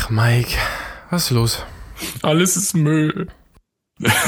Ach, Mike, was ist los? Alles ist Müll.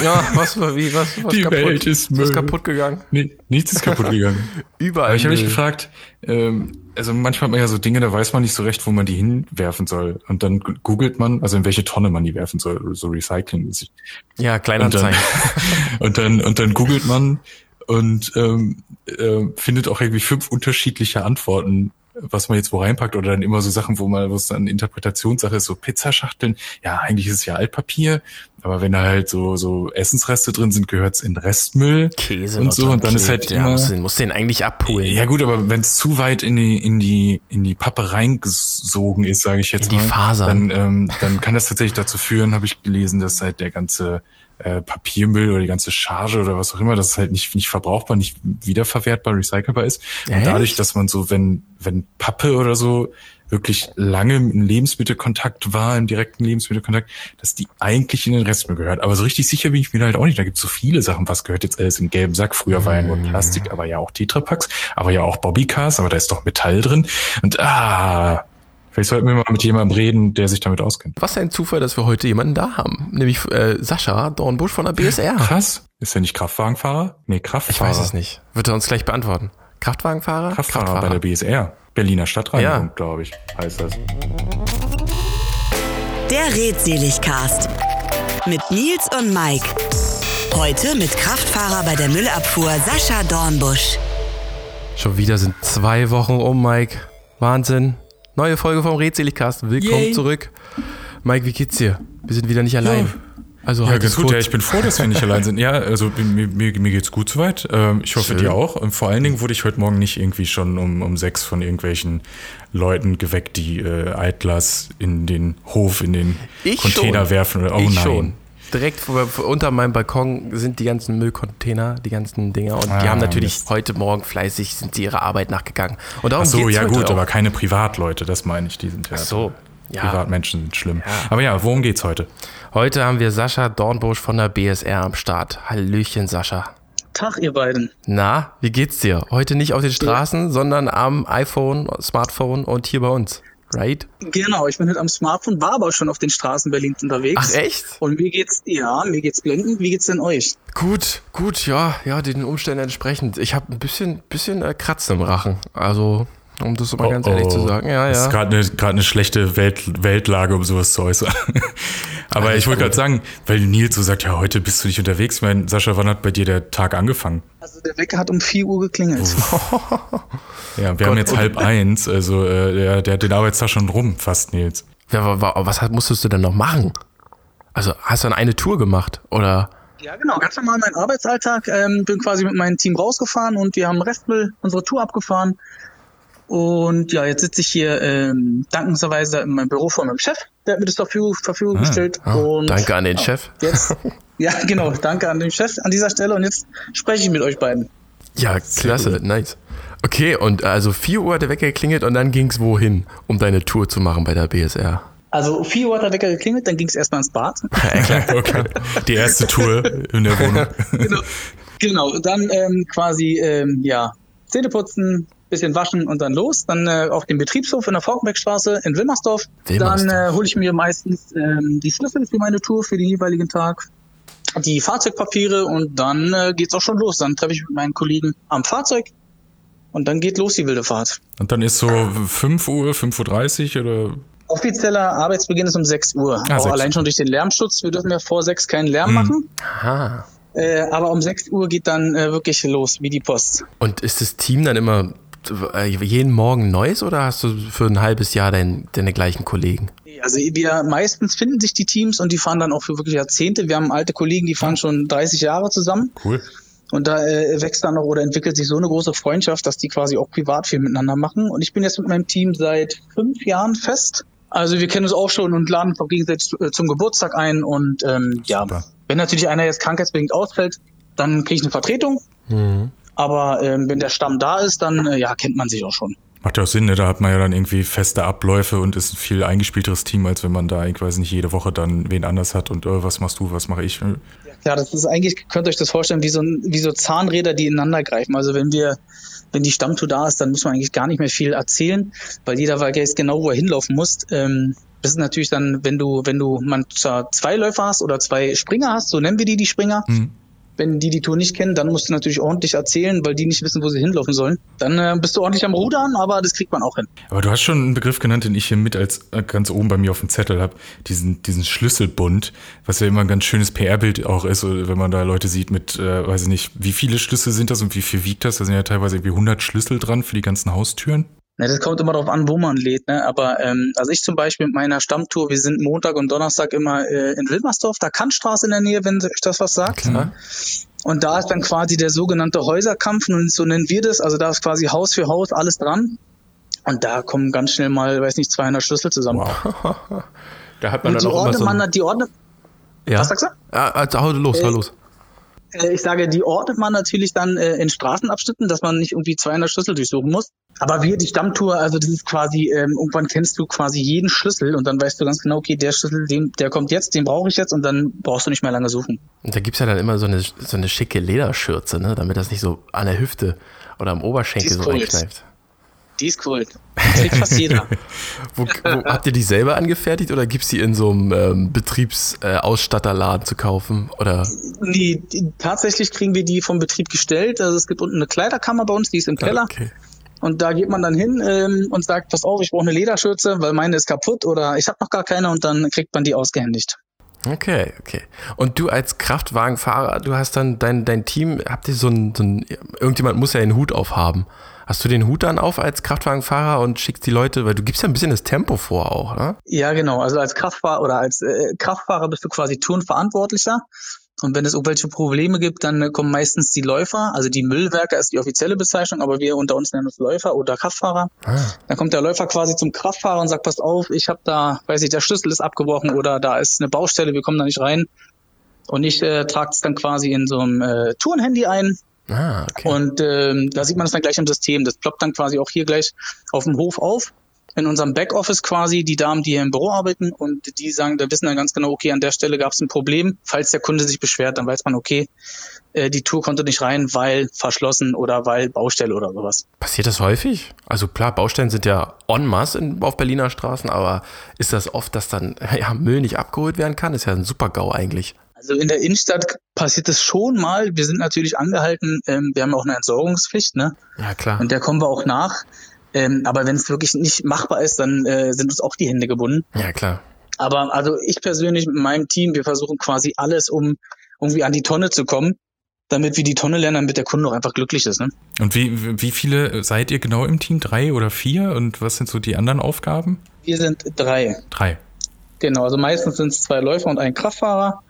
Ja, was, wie, was, was Die kaputt? Welt ist Müll. Was kaputt gegangen? Nee, nichts ist kaputt gegangen. Überall. Aber ich habe mich gefragt, ähm, also manchmal hat man ja so Dinge, da weiß man nicht so recht, wo man die hinwerfen soll. Und dann googelt man, also in welche Tonne man die werfen soll, so Recycling-mäßig. Ja, Und dann, Kleinanzeigen. und dann, und dann googelt man und ähm, äh, findet auch irgendwie fünf unterschiedliche Antworten, was man jetzt wo reinpackt oder dann immer so Sachen, wo man, wo es dann Interpretationssache ist, so Pizzaschachteln. Ja, eigentlich ist es ja Altpapier, aber wenn da halt so, so Essensreste drin sind, gehört's in Restmüll. Käse und so, und dann ist halt ja, immer- musst, den, musst den eigentlich abholen. Ja gut, aber wenn es zu weit in die in die in die Pappe reingesogen ist, sage ich jetzt In die mal, Fasern. dann ähm, dann kann das tatsächlich dazu führen, habe ich gelesen, dass halt der ganze äh, Papiermüll oder die ganze Charge oder was auch immer, dass es halt nicht nicht verbrauchbar, nicht wiederverwertbar, recycelbar ist. Und Echt? dadurch, dass man so, wenn wenn Pappe oder so wirklich lange im Lebensmittelkontakt war, im direkten Lebensmittelkontakt, dass die eigentlich in den Restmüll gehört. Aber so richtig sicher bin ich mir da halt auch nicht. Da gibt es so viele Sachen, was gehört jetzt alles in gelben Sack. Früher war ja nur Plastik, aber ja auch Tetrapacks, aber ja auch Bobbycars, aber da ist doch Metall drin. Und ah, vielleicht sollten wir mal mit jemandem reden, der sich damit auskennt. Was ein Zufall, dass wir heute jemanden da haben. Nämlich äh, Sascha Dornbusch von der BSR. Krass. Ist er nicht Kraftwagenfahrer? Nee, Kraftfahrer. Ich weiß es nicht. Wird er uns gleich beantworten. Kraftwagenfahrer? Kraftfahrer, bei der BSR. Berliner Stadtreinigung, Ja. glaube ich, heißt das. Der Redseligcast mit Nils und Mike. Heute mit Kraftfahrer bei der Müllabfuhr Sascha Dornbusch. Schon wieder sind zwei Wochen um, Mike. Wahnsinn. Neue Folge vom Redseligcast. Willkommen Yay. zurück. Mike, wie geht's dir? Wir sind wieder nicht allein. Also Ja, halt ganz gut. kurz. Ja, ich bin froh, dass wir nicht allein sind. Ja, also mir, mir, mir geht's gut soweit. Ähm, ich hoffe, Schön. dir auch. Und vor allen Dingen wurde ich heute Morgen nicht irgendwie schon um, um sechs von irgendwelchen Leuten geweckt, die äh, Altglas in den Hof, in den Ich Container schon. werfen. Oder, oh ich nein. schon. Direkt vor, unter meinem Balkon sind die ganzen Müllcontainer, die ganzen Dinger. Und die Ah, haben natürlich Mist. heute Morgen fleißig, sind sie ihrer Arbeit nachgegangen. Und darum Ach so, geht's ja gut, auch. aber keine Privatleute, das meine ich. Die sind ja. Ach so, ja. Privatmenschen sind schlimm. Aber ja, worum geht's heute? Heute haben wir Sascha Dornbusch von der BSR am Start. Hallöchen, Sascha. Tag, ihr beiden. Na, wie geht's dir? Heute nicht auf den Straßen, sondern am iPhone, Smartphone und hier bei uns. Right? Genau, ich bin heute am Smartphone, war aber schon auf den Straßen Berlins unterwegs. Ach echt? Und mir geht's, ja, mir geht's blendend. Wie geht's denn euch? Gut, gut, ja, ja, den Umständen entsprechend. Ich habe ein bisschen, bisschen äh, Kratzen im Rachen. Also, um das mal ganz ehrlich zu sagen. Ja, Das ist ja. gerade eine, gerade eine schlechte Welt, Weltlage, um sowas zu äußern. Aber Alles ich wollte gerade sagen, weil Nils so sagt, ja, heute bist du nicht unterwegs. Ich meine, Sascha, wann hat bei dir der Tag angefangen? Also der Wecker hat um 4 Uhr geklingelt. Ja, wir haben jetzt halb eins, also äh, der, der hat den Arbeitstag schon rum, fast Nils. ja wa- was hat- musstest du denn noch machen? Also, hast du dann eine Tour gemacht? Oder? Ja, genau, ganz normal mein Arbeitsalltag. Ähm, bin quasi mit meinem Team rausgefahren und wir haben Restmüll unsere Tour abgefahren. Und ja, jetzt sitze ich hier ähm, dankenswerterweise in meinem Büro vor meinem Chef. Der hat mir das zur Verfügung, Verfügung gestellt. Ah, und danke an den ja, Chef. Jetzt, ja, genau, danke an den Chef an dieser Stelle. Und jetzt spreche ich mit euch beiden. Ja, klasse, nice. Okay, und also 4 Uhr hat der Wecker geklingelt und dann ging's wohin, um deine Tour zu machen bei der BSR? Also 4 Uhr hat der Wecker geklingelt, dann ging es erstmal ins Bad. Okay. Die erste Tour in der Wohnung. genau. genau, dann ähm, quasi, ähm, ja, Zähne putzen, bisschen waschen und dann los. Dann äh, auf den Betriebshof in der Falkenbergstraße in Wilmersdorf. Wilmersdorf. Dann äh, hole ich mir meistens ähm, die Schlüssel für meine Tour für den jeweiligen Tag, die Fahrzeugpapiere und dann äh, geht's auch schon los. Dann treffe ich mit meinen Kollegen am Fahrzeug und dann geht los die wilde Fahrt. Und dann ist so 5 Uhr, 5.30 Uhr oder Offizieller Arbeitsbeginn ist um 6 Uhr. Ah, auch 6 allein schon durch den Lärmschutz. Wir dürfen ja vor 6 keinen Lärm machen. Aha. Äh, aber um 6 Uhr geht dann äh, wirklich los, wie die Post. Und ist das Team dann immer jeden Morgen neues oder hast du für ein halbes Jahr dein, deine gleichen Kollegen? Also wir meistens finden sich die Teams und die fahren dann auch für wirklich Jahrzehnte. Wir haben alte Kollegen, die fahren schon 30 Jahre zusammen cool. und da äh, wächst dann noch oder entwickelt sich so eine große Freundschaft, dass die quasi auch privat viel miteinander machen. Und ich bin jetzt mit meinem Team seit fünf Jahren fest. Also wir kennen uns auch schon und laden uns auch gegenseitig äh, zum Geburtstag ein und ähm, ja, Super. wenn natürlich einer jetzt krankheitsbedingt ausfällt, dann kriege ich eine Vertretung. Aber ähm, wenn der Stamm da ist, dann äh, ja kennt man sich auch schon. Macht ja auch Sinn, ne? da hat man ja dann irgendwie feste Abläufe und ist ein viel eingespielteres Team, als wenn man da, ich weiß nicht, jede Woche dann wen anders hat und äh, was machst du, was mache ich. ne? Ja, das ist eigentlich, könnt ihr euch das vorstellen, wie so, ein, wie so Zahnräder, die ineinander greifen. Also wenn wir, wenn die Stammtour da ist, dann muss man eigentlich gar nicht mehr viel erzählen, weil jeder weiß genau, wo er hinlaufen muss. Ähm, Das ist natürlich dann, wenn du, wenn du man zwei Läufer hast oder zwei Springer hast, so nennen wir die, die Springer, mhm wenn die die Tour nicht kennen, dann musst du natürlich ordentlich erzählen, weil die nicht wissen, wo sie hinlaufen sollen. Dann äh, bist du ordentlich am Rudern, aber das kriegt man auch hin. Aber du hast schon einen Begriff genannt, den ich hier mit als äh, ganz oben bei mir auf dem Zettel habe, diesen, diesen Schlüsselbund, was ja immer ein ganz schönes PR-Bild auch ist, wenn man da Leute sieht mit, äh, weiß ich nicht, wie viele Schlüssel sind das und wie viel wiegt das? Da sind ja teilweise irgendwie 100 Schlüssel dran für die ganzen Haustüren. Ja, das kommt immer darauf an, wo man lädt. Ne? Aber ähm, also ich zum Beispiel mit meiner Stammtour, wir sind Montag und Donnerstag immer äh, in Wilmersdorf, da Kantstraße in der Nähe, wenn euch das was sagt. Klar. Und da ist dann quasi der sogenannte Häuserkampf, und so nennen wir das. Also da ist quasi Haus für Haus alles dran. Und da kommen ganz schnell mal, weiß nicht, 200 Schlüssel zusammen. Wow. da hat man und dann auch immer so man, die ordnet. Ja. Was sagst du? Ja, also hau los, äh, hau los. Äh, ich sage, die ordnet man natürlich dann äh, in Straßenabschnitten, dass man nicht irgendwie 200 Schlüssel durchsuchen muss. Aber wir, die Stammtour, also das ist quasi, ähm, irgendwann kennst du quasi jeden Schlüssel und dann weißt du ganz genau, okay, der Schlüssel, den, der kommt jetzt, den brauche ich jetzt und dann brauchst du nicht mehr lange suchen. Und da gibt's ja dann immer so eine, so eine schicke Lederschürze, ne, damit das nicht so an der Hüfte oder am Oberschenkel so reinkneift. Die ist cool. Die trägt fast jeder. wo, wo, habt ihr die selber angefertigt oder gibt es die in so einem ähm, Betriebsausstatterladen äh, zu kaufen? Oder? Nee, die, tatsächlich kriegen wir die vom Betrieb gestellt. Also es gibt unten eine Kleiderkammer bei uns, die ist im Keller. Okay. Und da geht man dann hin ähm, und sagt, pass auf, ich brauche eine Lederschürze, weil meine ist kaputt oder ich habe noch gar keine und dann kriegt man die ausgehändigt. Okay, okay. Und du als Kraftwagenfahrer, du hast dann dein, dein Team, habt ihr so ein, so ein, irgendjemand muss ja den Hut aufhaben. Hast du den Hut dann auf als Kraftwagenfahrer und schickst die Leute, weil du gibst ja ein bisschen das Tempo vor auch, ne? Ja, genau. Also als Kraftfahrer oder als äh, Kraftfahrer bist du quasi Tourenverantwortlicher. Und wenn es irgendwelche Probleme gibt, dann kommen meistens die Läufer, also die Müllwerker ist die offizielle Bezeichnung, aber wir unter uns nennen uns Läufer oder Kraftfahrer. Ah. Dann kommt der Läufer quasi zum Kraftfahrer und sagt, passt auf, ich habe da, weiß ich, der Schlüssel ist abgebrochen oder da ist eine Baustelle, wir kommen da nicht rein. Und ich äh, trage es dann quasi in so einem äh, Tourenhandy ein, Ah, okay. Und ähm, da sieht man das dann gleich im System. Das ploppt dann quasi auch hier gleich auf dem Hof auf. In unserem Backoffice quasi, die Damen, die hier im Büro arbeiten und die sagen, da wissen dann ganz genau, okay, an der Stelle gab es ein Problem. Falls der Kunde sich beschwert, dann weiß man, okay, äh, die Tour konnte nicht rein, weil verschlossen oder weil Baustelle oder sowas. Passiert das häufig? Also klar, Baustellen sind ja en masse in, auf Berliner Straßen, aber ist das oft, dass dann ja, Müll nicht abgeholt werden kann? Ist ja ein super GAU eigentlich. Also in der Innenstadt passiert es schon mal. Wir sind natürlich angehalten, ähm, wir haben auch eine Entsorgungspflicht, ne? Ja, klar. Und der kommen wir auch nach. Ähm, aber wenn es wirklich nicht machbar ist, dann äh, sind uns auch die Hände gebunden. Ja, klar. Aber also ich persönlich mit meinem Team, wir versuchen quasi alles, um irgendwie an die Tonne zu kommen, damit wir die Tonne lernen, damit der Kunde auch einfach glücklich ist. Ne? Und wie, wie viele seid ihr genau im Team? Drei oder vier? Und was sind so die anderen Aufgaben? Wir sind drei. Drei. Genau, also meistens sind es zwei Läufer und ein Kraftfahrer.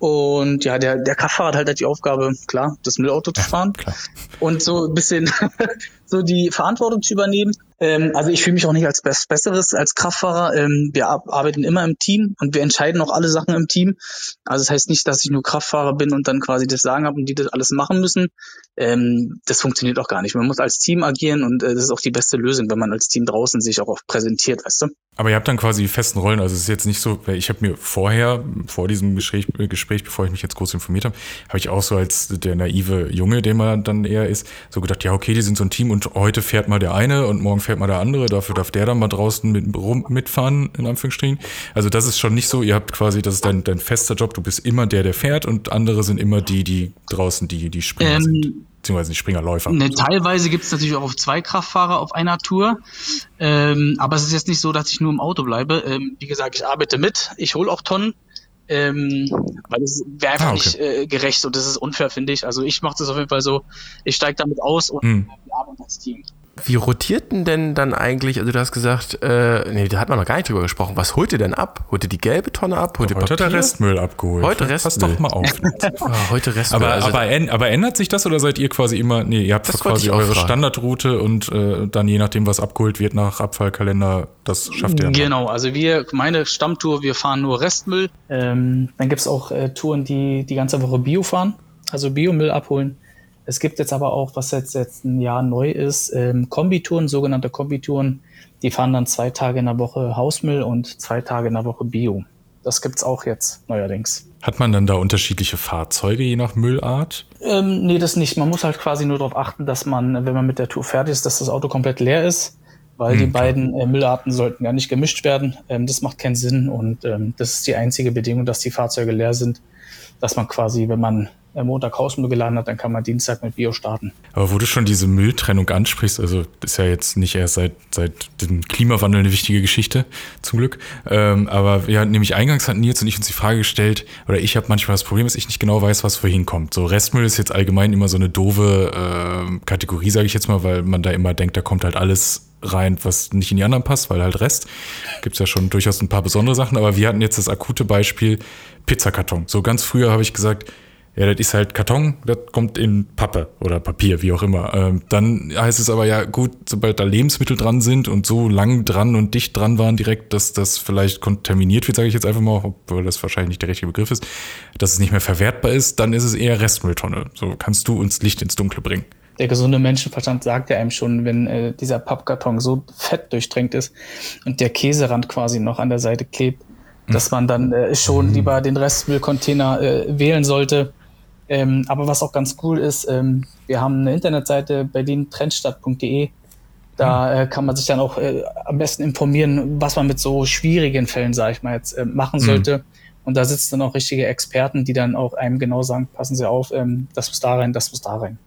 Und ja, der, der Kraftfahrer hat halt die Aufgabe, klar, das Müllauto zu fahren. Ja, und so ein bisschen so die Verantwortung zu übernehmen. Ähm, also ich fühle mich auch nicht als Best Besseres als Kraftfahrer. Ähm, wir arbeiten immer im Team und wir entscheiden auch alle Sachen im Team. Also das heißt nicht, dass ich nur Kraftfahrer bin und dann quasi das Sagen habe und die das alles machen müssen. Ähm, das funktioniert auch gar nicht. Man muss als Team agieren und äh, das ist auch die beste Lösung, wenn man als Team draußen sich auch, auch präsentiert, weißt du? Aber ihr habt dann quasi die festen Rollen. Also es ist jetzt nicht so, ich habe mir vorher, vor diesem Gespräch, äh, Gespräch, bevor ich mich jetzt groß informiert habe, habe ich auch so als der naive Junge, den man dann eher ist, so gedacht, ja okay, die sind so ein Team und heute fährt mal der eine und morgen fährt mal der andere, dafür darf der dann mal draußen mit, rum, mitfahren, in Anführungsstrichen. Also das ist schon nicht so, ihr habt quasi, das ist dein, dein fester Job, du bist immer der, der fährt und andere sind immer die, die draußen, die, die Springer ähm, sind. Beziehungsweise die Springerläufer. Ne, teilweise gibt es natürlich auch zwei Kraftfahrer auf einer Tour. Ähm, aber es ist jetzt nicht so, dass ich nur im Auto bleibe. Ähm, wie gesagt, ich arbeite mit, ich hole auch Tonnen ähm, weil es wäre einfach ah, okay. nicht äh, gerecht und das ist unfair, finde ich. Also ich mache das auf jeden Fall so, ich steige damit aus und hm. wir arbeiten als Team. Wie rotierten denn dann eigentlich, also du hast gesagt, äh, nee, da hat man noch gar nicht drüber gesprochen. Was holt ihr denn ab? Holt ihr die gelbe Tonne ab? Holt ja, heute Papier? hat der Restmüll abgeholt. Heute Restmüll. Pass doch mal auf. oh, heute Restmüll. Aber, also, aber, aber, ändert sich das oder seid ihr quasi immer, nee, ihr habt quasi eure fragen. Standardroute und äh, dann je nachdem, was abgeholt wird nach Abfallkalender, das schafft ihr. Genau, also wir, meine Stammtour, wir fahren nur Restmüll. Ähm, dann gibt es auch äh, Touren, die die ganze Woche Bio fahren, also Biomüll abholen. Es gibt jetzt aber auch, was jetzt, jetzt ein Jahr neu ist, ähm, Kombitouren, sogenannte Kombitouren. Die fahren dann zwei Tage in der Woche Hausmüll und zwei Tage in der Woche Bio. Das gibt's auch jetzt neuerdings. Hat man dann da unterschiedliche Fahrzeuge je nach Müllart? Ähm, nee, das nicht. Man muss halt quasi nur darauf achten, dass man, wenn man mit der Tour fertig ist, dass das Auto komplett leer ist weil die beiden äh, Müllarten sollten ja nicht gemischt werden. Ähm, das macht keinen Sinn und ähm, das ist die einzige Bedingung, dass die Fahrzeuge leer sind, dass man quasi, wenn man Montag Hausmüll geladen hat, dann kann man Dienstag mit Bio starten. Aber wo du schon diese Mülltrennung ansprichst, also ist ja jetzt nicht erst seit, seit dem Klimawandel eine wichtige Geschichte, zum Glück. Ähm, aber ja, nämlich eingangs hatten Nils und ich uns die Frage gestellt, oder ich habe manchmal das Problem, dass ich nicht genau weiß, was wohin kommt. So Restmüll ist jetzt allgemein immer so eine doofe äh, Kategorie, sage ich jetzt mal, weil man da immer denkt, da kommt halt alles rein, was nicht in die anderen passt, weil halt Rest. Gibt's ja schon durchaus ein paar besondere Sachen, aber wir hatten jetzt das akute Beispiel Pizzakarton. So ganz früher habe ich gesagt, ja, das ist halt Karton, das kommt in Pappe oder Papier, wie auch immer. Ähm, dann heißt es aber ja, gut, sobald da Lebensmittel dran sind und so lang dran und dicht dran waren direkt, dass das vielleicht kontaminiert wird, sage ich jetzt einfach mal, obwohl das wahrscheinlich nicht der richtige Begriff ist, dass es nicht mehr verwertbar ist, dann ist es eher Restmülltonne. So kannst du uns Licht ins Dunkle bringen. Der gesunde Menschenverstand sagt ja einem schon, wenn äh, dieser Pappkarton so fett durchtränkt ist und der Käserand quasi noch an der Seite klebt, dass man dann äh, schon lieber den Restmüllcontainer äh, wählen sollte. Ähm, aber was auch ganz cool ist, ähm, wir haben eine Internetseite berlintrendstadt.de. Da äh, kann man sich dann auch äh, am besten informieren, was man mit so schwierigen Fällen, sage ich mal jetzt, äh, machen sollte. Und da sitzen dann auch richtige Experten, die dann auch einem genau sagen, passen Sie auf, ähm, das muss da rein, das muss da rein.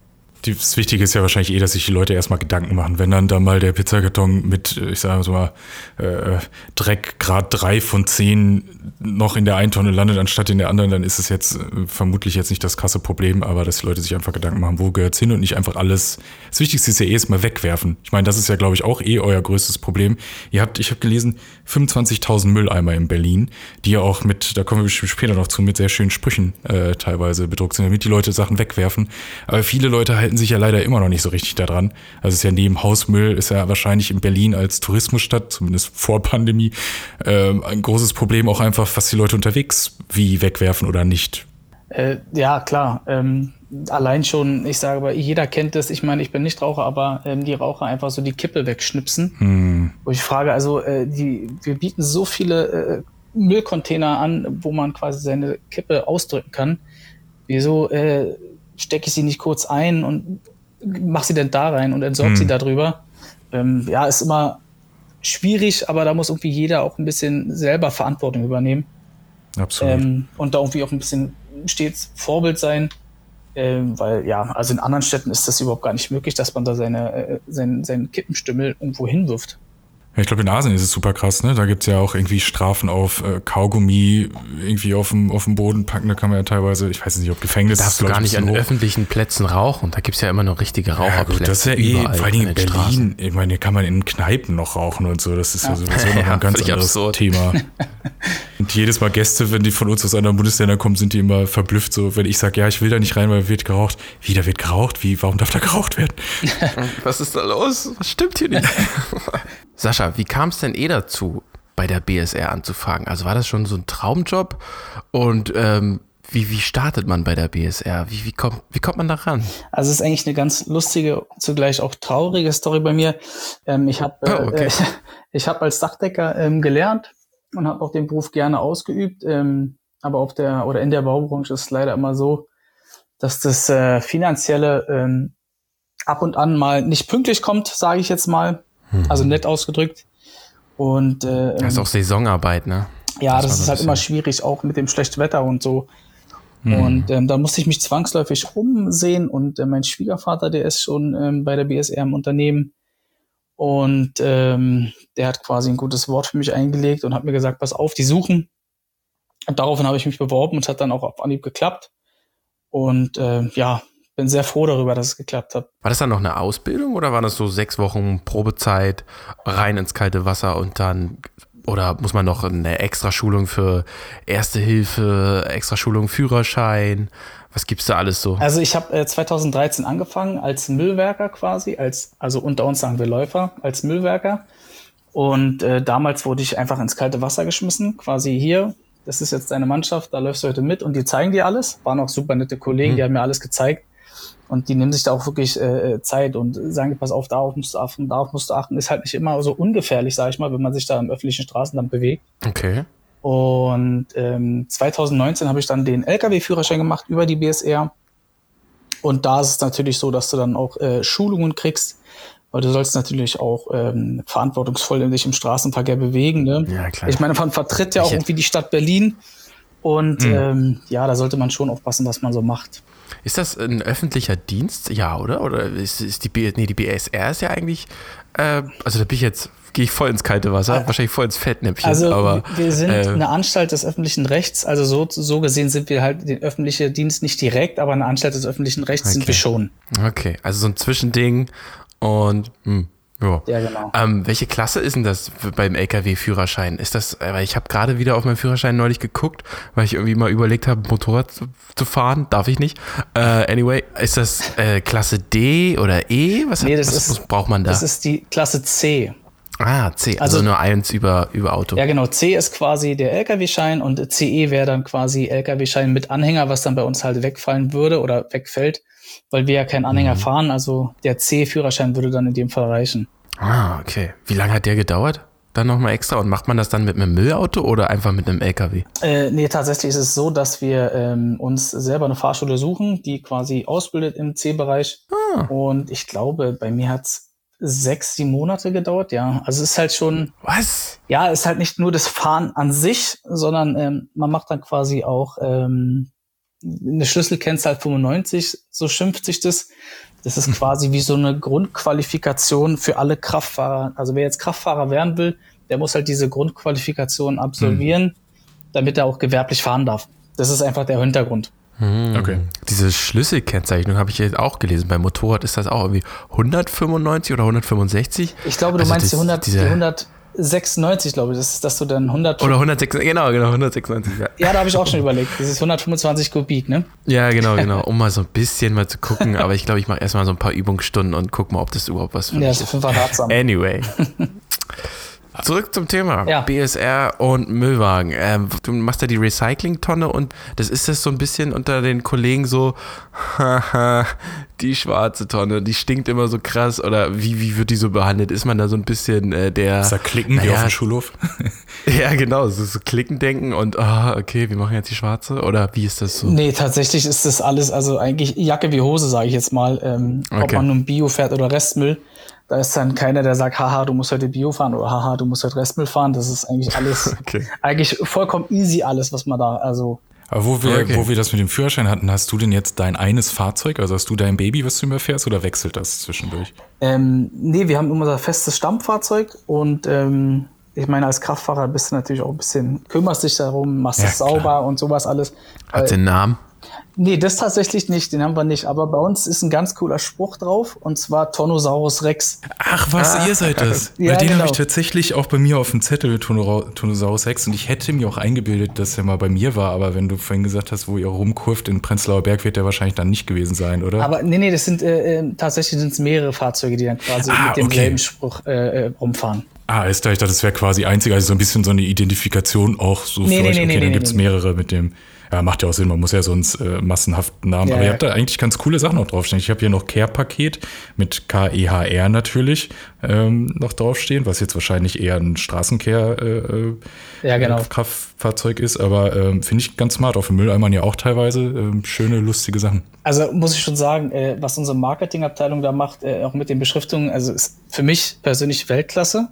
Das Wichtige ist ja wahrscheinlich eh, dass sich die Leute erstmal Gedanken machen. Wenn dann da mal der Pizzakarton mit, ich sage mal, äh, Dreck Grad drei von zehn noch in der einen Tonne landet, anstatt in der anderen, dann ist es jetzt äh, vermutlich jetzt nicht das krasse Problem, aber dass die Leute sich einfach Gedanken machen, wo gehört's hin und nicht einfach alles. Das Wichtigste ist ja eh erstmal wegwerfen. Ich meine, das ist ja, glaube ich, auch eh euer größtes Problem. Ihr habt, ich habe gelesen, 25.000 Mülleimer in Berlin, die ja auch mit, da kommen wir bestimmt später noch zu, mit sehr schönen Sprüchen äh, teilweise bedruckt sind, damit die Leute Sachen wegwerfen. Aber viele Leute halten sich ja leider immer noch nicht so richtig daran. Also es ist ja neben Hausmüll, ist ja wahrscheinlich in Berlin als Tourismusstadt, zumindest vor Pandemie, ähm, ein großes Problem auch einfach, was die Leute unterwegs wie wegwerfen oder nicht. Äh, ja, klar. Ähm, allein schon, ich sage aber, jeder kennt das. Ich meine, ich bin nicht Raucher, aber ähm, die Raucher einfach so die Kippe wegschnipsen. Wo ich frage, also äh, die, wir bieten so viele äh, Müllcontainer an, wo man quasi seine Kippe ausdrücken kann. Wieso äh, stecke ich sie nicht kurz ein und mach sie denn da rein und entsorge sie darüber? Ähm, ja, ist immer schwierig, aber da muss irgendwie jeder auch ein bisschen selber Verantwortung übernehmen. Absolut. Ähm, und da irgendwie auch ein bisschen stets Vorbild sein. Ähm, weil ja, also in anderen Städten ist das überhaupt gar nicht möglich, dass man da seine, äh, seinen, seinen Kippenstümmel irgendwo hinwirft. Ja, ich glaube, in Asien ist es super krass, ne? Da gibt's ja auch irgendwie Strafen auf äh, Kaugummi irgendwie auf dem, auf dem Boden packen. Da kann man ja teilweise, ich weiß nicht, ob Gefängnis Darfst du glaub gar ich, nicht an hoch. öffentlichen Plätzen rauchen. Da gibt's ja immer noch richtige Ja, Raucherplätze. gut, das ist ja eh, überall vor allen Dingen an in den Berlin, Straßen. ich meine, hier kann man in Kneipen noch rauchen und so, das ist ja, sowieso noch Ja, ein ganz anderes absurd. Thema. und jedes Mal Gäste, wenn die von uns aus anderen Bundesländern kommen, sind die immer verblüfft, so, wenn ich sage, ja, ich will da nicht rein, weil wird geraucht. Wie, da wird geraucht? Wie, warum darf da geraucht werden? Was ist da los? Was stimmt hier nicht? Sascha, wie kam es denn eh dazu, bei der BSR anzufangen? Also war das schon so ein Traumjob? Und ähm, wie, wie startet man bei der BSR? Wie, wie, kommt, wie kommt man da ran? Also es ist eigentlich eine ganz lustige, zugleich auch traurige Story bei mir. Ähm, ich habe äh, Oh, okay. äh, ich habe als Dachdecker ähm, gelernt und habe auch den Beruf gerne ausgeübt. Ähm, aber auf der oder in der Baubranche ist es leider immer so, dass das äh, finanzielle ähm, ab und an mal nicht pünktlich kommt, sage ich jetzt mal. Also nett ausgedrückt. Und äh, Das ist auch Saisonarbeit, ne? ja, Das das, ist halt immer schwierig, auch mit dem schlechten Wetter und so. Und ähm, da musste ich mich zwangsläufig umsehen und äh, mein Schwiegervater, der ist schon ähm, bei der BSR im Unternehmen und ähm, der hat quasi ein gutes Wort für mich eingelegt und hat mir gesagt, pass auf, die suchen. Und daraufhin habe ich mich beworben und es hat dann auch auf Anhieb geklappt. Und äh, ja, bin sehr froh darüber, dass es geklappt hat. War das dann noch eine Ausbildung oder waren das so sechs Wochen Probezeit rein ins kalte Wasser und dann oder muss man noch eine Extraschulung für Erste Hilfe, Extraschulung Führerschein? Was gibt's da alles so? Also ich habe äh, 2013 angefangen als Müllwerker quasi, als also unter uns sagen wir Läufer, als Müllwerker. Und äh, damals wurde ich einfach ins kalte Wasser geschmissen, quasi hier. Das ist jetzt deine Mannschaft, da läufst du heute mit und die zeigen dir alles. Waren auch super nette Kollegen, die haben mir alles gezeigt. Und die nehmen sich da auch wirklich äh, Zeit und sagen, pass auf, darauf musst du achten, darauf musst du achten. Ist halt nicht immer so ungefährlich, sage ich mal, wenn man sich da im öffentlichen Straßen dann bewegt. Okay. Und ähm, 2019 habe ich dann den Lkw-Führerschein gemacht über die BSR. Und da ist es natürlich so, dass du dann auch äh, Schulungen kriegst, weil du sollst natürlich auch ähm, verantwortungsvoll dich im Straßenverkehr bewegen. Ne? Ja, klar. Ich meine, man vertritt ja auch Ich- irgendwie die Stadt Berlin und ähm, ja, da sollte man schon aufpassen, was man so macht. Ist das ein öffentlicher Dienst? Ja, oder? Oder ist, ist die, B, nee, die BSR ist ja eigentlich, äh, also da bin ich jetzt, gehe ich voll ins kalte Wasser, wahrscheinlich voll ins Fettnäpfchen. Also aber, wir sind äh, eine Anstalt des öffentlichen Rechts, also so, so gesehen sind wir halt den öffentlichen Dienst nicht direkt, aber eine Anstalt des öffentlichen Rechts sind Okay. wir schon. Okay, also so ein Zwischending und, hm, ja. Ja, genau. Ähm, welche Klasse ist denn das beim LKW-Führerschein? Ist das, äh, weil ich habe gerade wieder auf meinen Führerschein neulich geguckt, weil ich irgendwie mal überlegt habe, Motorrad zu, zu fahren, darf ich nicht. Äh, anyway, ist das äh, Klasse D oder E? Was, Nee, das was, ist- was braucht man da? Das ist die Klasse C. ah, C, also, also- nur eins über, über Auto. Ja, genau. C ist quasi der LKW-Schein und CE wäre dann quasi LKW-Schein mit Anhänger, was dann bei uns halt wegfallen würde oder wegfällt, weil wir ja keinen Mhm. Anhänger fahren. Also der C-Führerschein würde dann in dem Fall reichen. Ah, okay. Wie lange hat der gedauert? Dann nochmal extra. Und macht man das dann mit einem Müllauto oder einfach mit einem LKW? Äh, nee, tatsächlich ist es so, dass wir ähm, uns selber eine Fahrschule suchen, die quasi ausbildet im C-Bereich. Und ich glaube, bei mir hat's sechs, sieben Monate gedauert, ja. Also es ist halt schon, Was? ja, ist halt nicht nur das Fahren an sich, sondern ähm, man macht dann quasi auch ähm, eine Schlüsselkennzahl 95, so schimpft sich das. Das ist quasi wie so eine Grundqualifikation für alle Kraftfahrer. Also wer jetzt Kraftfahrer werden will, der muss halt diese Grundqualifikation absolvieren, damit er auch gewerblich fahren darf. Das ist einfach der Hintergrund. Okay. Diese Schlüsselkennzeichnung habe ich jetzt auch gelesen. Beim Motorrad ist das auch irgendwie 195 oder 165? Ich glaube, du Also meinst das- die, 100, die diese- 196, glaube ich. Das ist, dass du dann 100. Oder 196, genau, genau, 196. Ja, ja, da habe ich auch schon überlegt. Das ist 125 Kubik, ne? ja genau, genau. Um mal so ein bisschen mal zu gucken. Aber ich glaube, ich mache erstmal so ein paar Übungsstunden und guck mal, ob das überhaupt was für Ja, mich ist ratsam. Anyway. Zurück zum Thema. Ja. BSR und Müllwagen. Ähm, du machst ja die Recyclingtonne und das ist das so ein bisschen unter den Kollegen so, haha, die schwarze Tonne, die stinkt immer so krass oder wie, wie wird die so behandelt? Ist man da so ein bisschen äh, der. Ist da klicken, wie Naja, auf dem Schulhof? Ja, genau, so, so klicken denken und, ah, okay, wir machen jetzt die schwarze oder wie ist das so? Nee, tatsächlich ist das alles, also eigentlich Jacke wie Hose, sage ich jetzt mal. Ähm, Ob Okay. man nun Bio fährt oder Restmüll. Da ist dann keiner, der sagt, haha, du musst heute Bio fahren oder haha, du musst heute Restmüll fahren. Das ist eigentlich alles, Okay. eigentlich vollkommen easy alles, was man da, also Aber wo wir, Okay. wo wir das mit dem Führerschein hatten, hast du denn jetzt dein eines Fahrzeug? Also hast du dein Baby, was du immer fährst, oder wechselt das zwischendurch? Ähm, nee, wir haben immer unser festes Stammfahrzeug und ähm, ich meine, als Kraftfahrer bist du natürlich auch ein bisschen, kümmerst dich darum, machst Ja, es sauber und sowas alles. Hat den Namen? Nee, das tatsächlich nicht, den haben wir nicht. Aber bei uns ist ein ganz cooler Spruch drauf und zwar Tonosaurus Rex. Ach, was, ihr seid das? Ja, Weil den genau. habe ich tatsächlich auch bei mir auf dem Zettel, Tonosaurus Rex. Und ich hätte mir auch eingebildet, dass er mal bei mir war. Aber wenn du vorhin gesagt hast, wo ihr rumkurft in Prenzlauer Berg, wird der wahrscheinlich dann nicht gewesen sein, oder? Aber nee, nee, das sind äh, äh, tatsächlich sind es mehrere Fahrzeuge, die dann quasi Ah, mit demselben okay. Spruch äh, äh, rumfahren. ah, ist da, ich dachte, das wäre quasi einzig, also so ein bisschen so eine Identifikation auch so Nee, für nee, euch. Okay, nee, dann nee, gibt's nee. mehrere mit dem. Ja, macht ja auch Sinn, man muss ja sonst äh, massenhaft Namen. Ja, aber ihr habt da eigentlich ganz coole Sachen noch draufstehen. Ich habe hier noch Care-Paket mit K-E-H-R natürlich ähm, noch draufstehen, was jetzt wahrscheinlich eher ein Straßencare äh, äh, Ja, genau. Kraftfahrzeug ist, aber ähm, finde ich ganz smart. Auf dem Mülleimern ja auch teilweise ähm, schöne, lustige Sachen. Also muss ich schon sagen, äh, was unsere Marketingabteilung da macht, äh, auch mit den Beschriftungen, also ist für mich persönlich Weltklasse.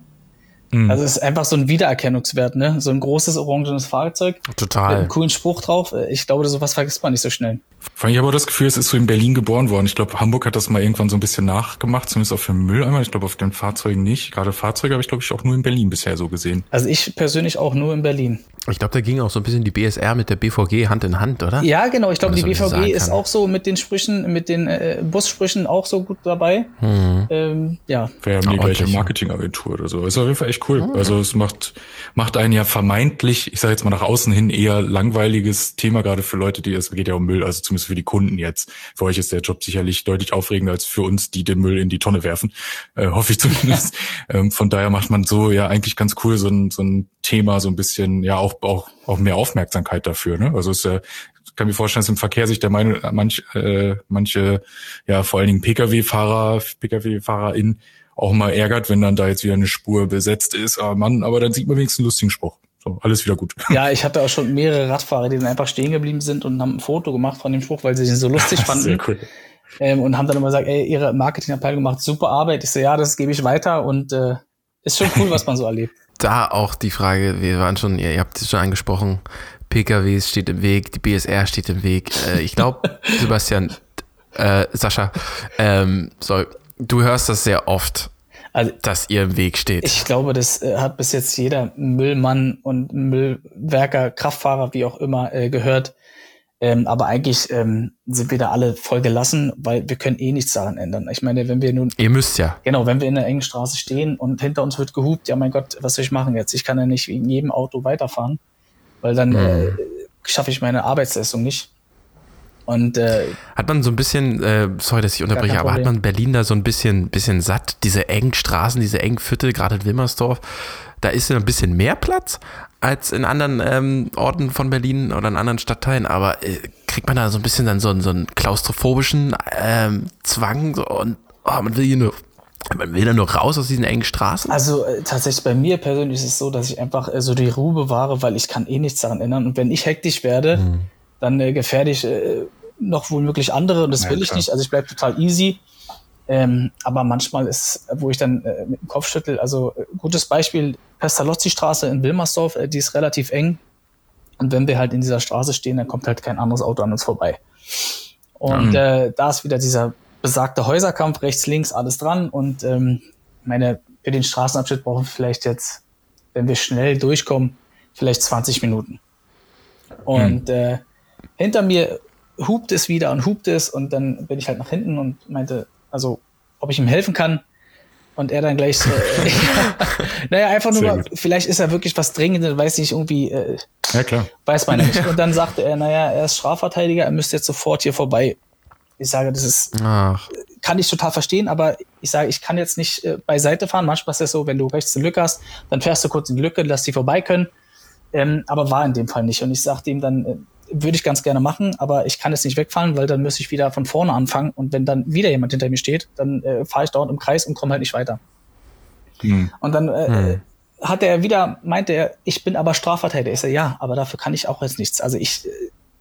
Mhm. Also es ist einfach so ein Wiedererkennungswert, ne? So ein großes orangenes Fahrzeug mit Total. einem coolen Spruch drauf. Ich glaube, sowas vergisst man nicht so schnell. Vor allem, ich habe auch das Gefühl, es ist so in Berlin geboren worden. Ich glaube, Hamburg hat das mal irgendwann so ein bisschen nachgemacht, zumindest auf dem Mülleimer. Ich glaube, auf den Fahrzeugen nicht. Gerade Fahrzeuge habe ich, glaube ich, auch nur in Berlin bisher so gesehen. Also ich persönlich auch nur in Berlin. Ich glaube, da ging auch so ein bisschen die BSR mit der BVG Hand in Hand, oder? Ja, genau. Ich glaube, die BVG ist auch so mit den Sprüchen, mit den äh, Bussprüchen auch so gut dabei. Ähm, ja, Wäre ja Ja, mega ordentlich. Marketingagentur oder so. Ist auf jeden Fall echt cool. Also es macht, macht einen ja vermeintlich, ich sage jetzt mal nach außen hin, eher langweiliges Thema, gerade für Leute, die, es geht ja um Müll, also zumindest für die Kunden jetzt. Für euch ist der Job sicherlich deutlich aufregender als für uns, die den Müll in die Tonne werfen. Äh, hoffe ich zumindest. ähm, von daher macht man so ja eigentlich ganz cool so ein, so ein Thema, so ein bisschen, ja auch, auch, auch mehr Aufmerksamkeit dafür. Ne? Also es ich kann mir vorstellen, dass im Verkehr sich der Meinung, manch, äh, manche, ja, vor allen Dingen Pkw-Fahrer, Pkw-FahrerInnen auch mal ärgert, wenn dann da jetzt wieder eine Spur besetzt ist. Ah, Mann, aber dann sieht man wenigstens einen lustigen Spruch. So, alles wieder gut. ja, ich hatte auch schon mehrere Radfahrer, die dann einfach stehen geblieben sind und haben ein Foto gemacht von dem Spruch, weil sie ihn so lustig fanden. Sehr cool. ähm, und haben dann immer gesagt, ey, ihre Marketingabteilung macht super Arbeit. Ich so, ja, das gebe ich weiter und äh, ist schon cool, was man so erlebt. Da auch die Frage, wir waren schon, ihr, ihr habt es schon angesprochen, PKWs steht im Weg, die BSR steht im Weg. Äh, ich glaube, Sebastian, äh, Sascha, ähm, sorry, du hörst das sehr oft, Also dass ihr im Weg steht. ich glaube, das äh, hat bis jetzt jeder Müllmann und Müllwerker, Kraftfahrer, wie auch immer, äh, gehört. Ähm, aber eigentlich ähm, sind wir da alle voll gelassen, weil wir können eh nichts daran ändern. Ich meine, wenn wir nun ihr müsst ja. Genau, wenn wir in einer engen Straße stehen und hinter uns wird gehupt, ja mein Gott, was soll ich machen jetzt? Ich kann ja nicht in jedem Auto weiterfahren, weil dann äh, schaffe ich meine Arbeitsleistung nicht. Und äh, Hat man so ein bisschen, äh, sorry, dass ich unterbreche, aber hat man Berlin da so ein bisschen, bisschen satt? Diese engen Straßen, diese engen Viertel, gerade in Wilmersdorf, da ist ja ein bisschen mehr Platz als in anderen ähm, Orten von Berlin oder in anderen Stadtteilen, aber äh, kriegt man da so ein bisschen dann so, einen- so einen klaustrophobischen ähm, Zwang so, und oh, man will hier nur, man will da nur raus aus diesen engen Straßen? also äh, tatsächlich bei mir persönlich ist es so, dass ich einfach äh, so die Ruhe bewahre, weil ich kann eh nichts daran ändern. Und wenn ich hektisch werde, dann äh, gefährde ich äh, noch womöglich andere und das Ja, will ich klar. nicht. Also ich bleibe total easy. Ähm, aber manchmal ist, wo ich dann äh, mit dem Kopf schüttel, also äh, gutes Beispiel, Pestalozzi-Straße in Wilmersdorf, äh, die ist relativ eng. Und wenn wir halt in dieser Straße stehen, dann kommt halt kein anderes Auto an uns vorbei. Und äh, da ist wieder dieser besagte Häuserkampf, rechts, links, alles dran. Und ähm, meine, für den Straßenabschnitt brauchen wir vielleicht jetzt, wenn wir schnell durchkommen, vielleicht 20 Minuten. Und äh, hinter mir hupt es wieder und hupt es und dann bin ich halt nach hinten und meinte, also ob ich ihm helfen kann. Und er dann gleich so, äh, naja, einfach nur mal, vielleicht ist er wirklich was Dringendes, weiß nicht, irgendwie, äh, Ja, klar. weiß man nicht. Und dann sagte er, naja, er ist Strafverteidiger, er müsste jetzt sofort hier vorbei. Ich sage, das ist, Ach, kann ich total verstehen, aber ich sage, ich kann jetzt nicht äh, beiseite fahren. Manchmal ist es so, wenn du rechts eine Lücke hast, dann fährst du kurz in die Lücke, lass die vorbei können. Ähm, aber war in dem Fall nicht. Und ich sagte ihm dann, äh, würde ich ganz gerne machen, aber ich kann jetzt nicht wegfahren, weil dann müsste ich wieder von vorne anfangen. Und wenn dann wieder jemand hinter mir steht, dann äh, fahre ich dauernd im Kreis und komme halt nicht weiter. Hm. Und dann äh, hatte er wieder, meinte er, ich bin aber Strafverteidiger. Ich sage, ja, aber dafür kann ich auch jetzt nichts. Also ich, äh,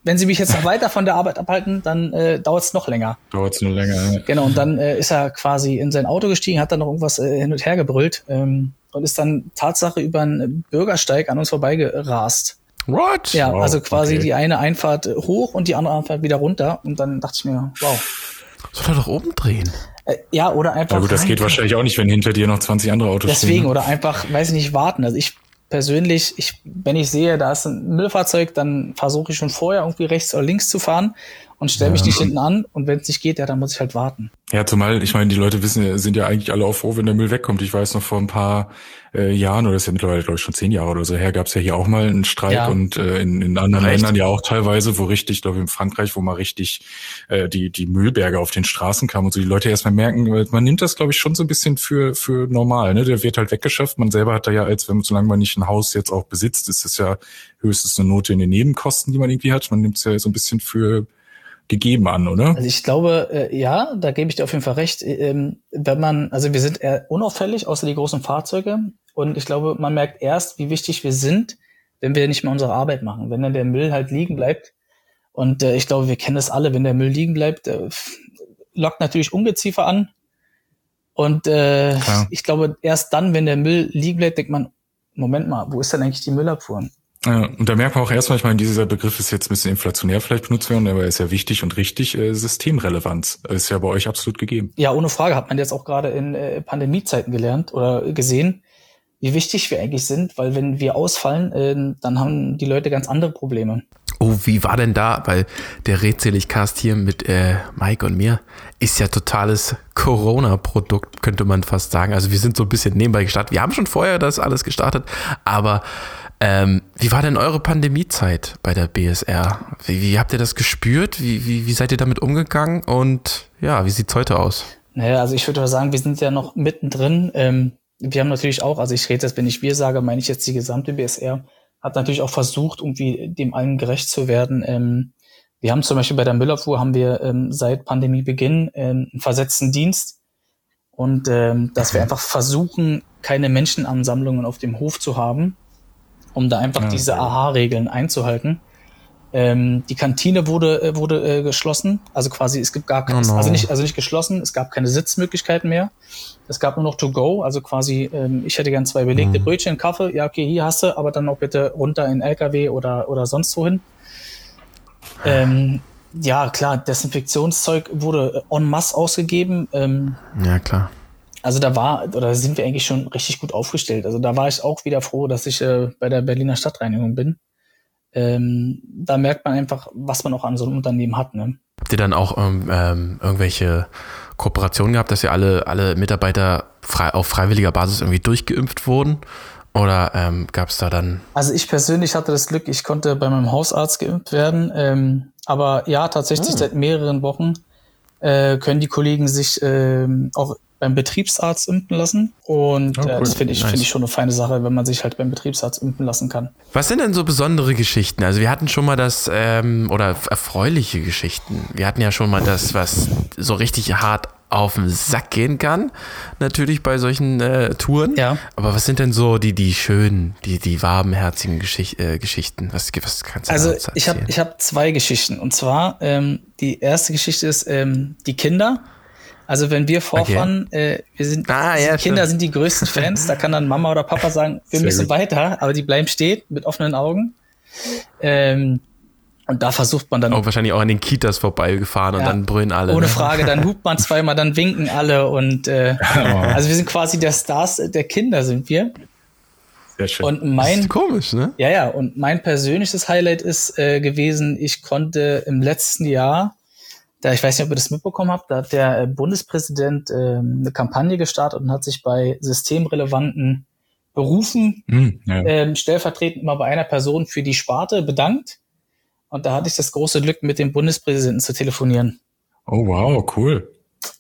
wenn Sie mich jetzt noch weiter von der Arbeit abhalten, dann äh, dauert es noch länger. Dauert es nur länger. Ja. Genau, und dann äh, ist er quasi in sein Auto gestiegen, hat dann noch irgendwas äh, hin und her gebrüllt ähm, und ist dann Tatsache über einen Bürgersteig an uns vorbeigerast. What? Ja, Wow, also quasi okay. die eine Einfahrt hoch und die andere Einfahrt wieder runter. Und dann dachte ich mir, wow. Soll er doch oben drehen? Äh, ja, oder einfach. Na gut, das geht wahrscheinlich auch nicht, wenn hinter dir noch 20 andere Autos Deswegen, stehen. oder einfach, weiß ich nicht, warten. Also ich persönlich, ich, wenn ich sehe, da ist ein Müllfahrzeug, dann versuche ich schon vorher irgendwie rechts oder links zu fahren und stelle mich nicht hinten an. Und wenn es nicht geht, ja, dann muss ich halt warten. Ja, zumal, ich meine, die Leute wissen, sind ja eigentlich alle auch froh, wenn der Müll wegkommt. Ich weiß noch vor ein paar äh, Jahren, oder das ist ja mittlerweile, glaube ich, schon zehn Jahre oder so her, gab es ja hier auch mal einen Streik Ja. und äh, in, in anderen Echt? Ländern ja auch teilweise, wo richtig, glaube ich, in Frankreich, wo mal richtig äh, die, die Müllberge auf den Straßen kamen und so die Leute erstmal merken, weil man nimmt das, glaube ich, schon so ein bisschen für, für normal. Ne? Der wird halt weggeschafft. Man selber hat da ja, als wenn solange man nicht ein Haus jetzt auch besitzt, ist es ja höchstens eine Note in den Nebenkosten, die man irgendwie hat. Man nimmt es ja so ein bisschen für gegeben an, oder? Also ich glaube, äh, ja, da gebe ich dir auf jeden Fall recht. Ähm, wenn man, also wir sind eher unauffällig, außer die großen Fahrzeuge. Und ich glaube, man merkt erst, wie wichtig wir sind, wenn wir nicht mehr unsere Arbeit machen. Wenn dann der Müll halt liegen bleibt. Und äh, ich glaube, wir kennen das alle, wenn der Müll liegen bleibt, äh, lockt natürlich Ungeziefer an. Und äh, Klar. ich glaube, erst dann, wenn der Müll liegen bleibt, denkt man, Moment mal, wo ist denn eigentlich die Müllabfuhr? Ja, und da merkt man auch erstmal, ich meine, dieser Begriff ist jetzt ein bisschen inflationär vielleicht benutzt werden, aber er ist ja wichtig und richtig, äh, Systemrelevanz ist ja bei euch absolut gegeben. Ja, ohne Frage hat man jetzt auch gerade in äh, Pandemiezeiten gelernt oder gesehen, wie wichtig wir eigentlich sind, weil wenn wir ausfallen, äh, dann haben die Leute ganz andere Probleme. Oh, wie war denn da? Weil der Redseligcast hier mit äh, Mike und mir ist ja totales Corona-Produkt, könnte man fast sagen. Also wir sind so ein bisschen nebenbei gestartet. Wir haben schon vorher das alles gestartet, aber ähm, wie war denn eure Pandemiezeit bei der BSR? Wie, wie habt ihr das gespürt? Wie, wie, wie seid ihr damit umgegangen? Und ja, wie sieht's heute aus? Naja, also ich würde mal sagen, wir sind ja noch mittendrin. Ähm, wir haben natürlich auch, also ich rede jetzt, wenn ich wir sage, meine ich jetzt die gesamte BSR, hat natürlich auch versucht, irgendwie dem allen gerecht zu werden. Ähm, wir haben zum Beispiel bei der Müllabfuhr haben wir ähm, seit Pandemiebeginn ähm, einen versetzten Dienst und ähm, dass wir einfach versuchen, keine Menschenansammlungen auf dem Hof zu haben, um da einfach Ja, diese okay. AHA-Regeln einzuhalten. Ähm, die Kantine wurde, äh, wurde äh, geschlossen. Also quasi, es gibt gar keine, Oh no. also nicht, also nicht geschlossen, es gab keine Sitzmöglichkeiten mehr. Es gab nur noch to go, also quasi, ähm, ich hätte gern zwei belegte Mhm. Brötchen, Kaffee, ja, okay, hier hast du, aber dann auch bitte runter in LKW oder, oder sonst wohin. Ähm, ja, klar, Desinfektionszeug wurde en masse ausgegeben. Ähm, Ja, klar. also da war, oder sind wir eigentlich schon richtig gut aufgestellt. Also da war ich auch wieder froh, dass ich äh, bei der Berliner Stadtreinigung bin. Ähm, da merkt man einfach, was man auch an so einem Unternehmen hat. Ne? Habt ihr dann auch ähm, ähm, irgendwelche Kooperationen gehabt, dass ihr alle, alle Mitarbeiter frei, auf freiwilliger Basis irgendwie durchgeimpft wurden? Oder ähm, gab es da dann. Also ich persönlich hatte das Glück, ich konnte bei meinem Hausarzt geimpft werden. Ähm, aber ja, tatsächlich seit mehreren Wochen äh, können die Kollegen sich ähm, auch beim Betriebsarzt impfen lassen. Und Oh, äh, cool. das finde ich, Nice. finde ich schon eine feine Sache, wenn man sich halt beim Betriebsarzt impfen lassen kann. Was sind denn so besondere Geschichten? Also wir hatten schon mal das, ähm, oder erfreuliche Geschichten. Wir hatten ja schon mal das, was so richtig hart auf den Sack gehen kann, natürlich bei solchen äh, Touren. Ja. Aber was sind denn so die, die schönen, die, die warmherzigen Geschicht, äh, Geschichten? Was, was kannst du Also ich habe ich hab zwei Geschichten. Und zwar, ähm, die erste Geschichte ist ähm, die Kinder. Also wenn wir vorfahren, äh, wir sind, Ah, ja, die Kinder sind die größten Fans, da kann dann Mama oder Papa sagen, wir Sehr müssen gut. weiter, aber die bleiben stehen mit offenen Augen. Ähm, und da versucht man dann auch wahrscheinlich auch an den Kitas vorbeigefahren und Ja. dann brüllen alle. ohne ne? Frage, dann hupt man zweimal, dann winken alle und äh, also wir sind quasi der Stars der Kinder sind wir. Sehr schön. Und Das mein ist komisch, ne? Ja, ja, und mein persönliches Highlight ist äh, gewesen, ich konnte im letzten Jahr, da ich weiß nicht, ob ihr das mitbekommen habt, da hat der äh, Bundespräsident ähm, eine Kampagne gestartet und hat sich bei systemrelevanten Berufen Hm, ja. ähm, stellvertretend mal bei einer Person für die Sparte bedankt. Und da hatte ich das große Glück, mit dem Bundespräsidenten zu telefonieren. Oh, wow, cool.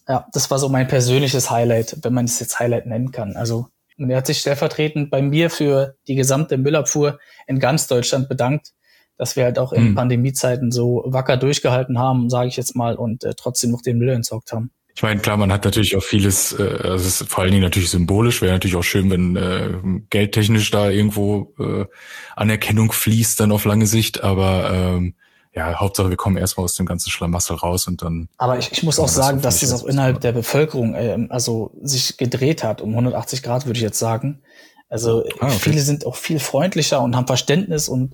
Ja, das war so mein persönliches Highlight, wenn man es jetzt Highlight nennen kann. Also, und er hat sich stellvertretend bei mir für die gesamte Müllabfuhr in ganz Deutschland bedankt, dass wir halt auch in Hm. Pandemiezeiten so wacker durchgehalten haben, sage ich jetzt mal, und äh, trotzdem noch den Müll entsorgt haben. Ich meine, klar, man hat natürlich auch vieles, äh, also es ist vor allen Dingen natürlich symbolisch, wäre natürlich auch schön, wenn äh, geldtechnisch da irgendwo äh, Anerkennung fließt dann auf lange Sicht, aber ähm, ja, Hauptsache wir kommen erstmal aus dem ganzen Schlamassel raus und dann Aber ich, ich muss auch das sagen, dass jetzt auch innerhalb der Bevölkerung ähm, also sich gedreht hat, um 180 Grad würde ich jetzt sagen. Also Ah, okay. viele sind auch viel freundlicher und haben Verständnis und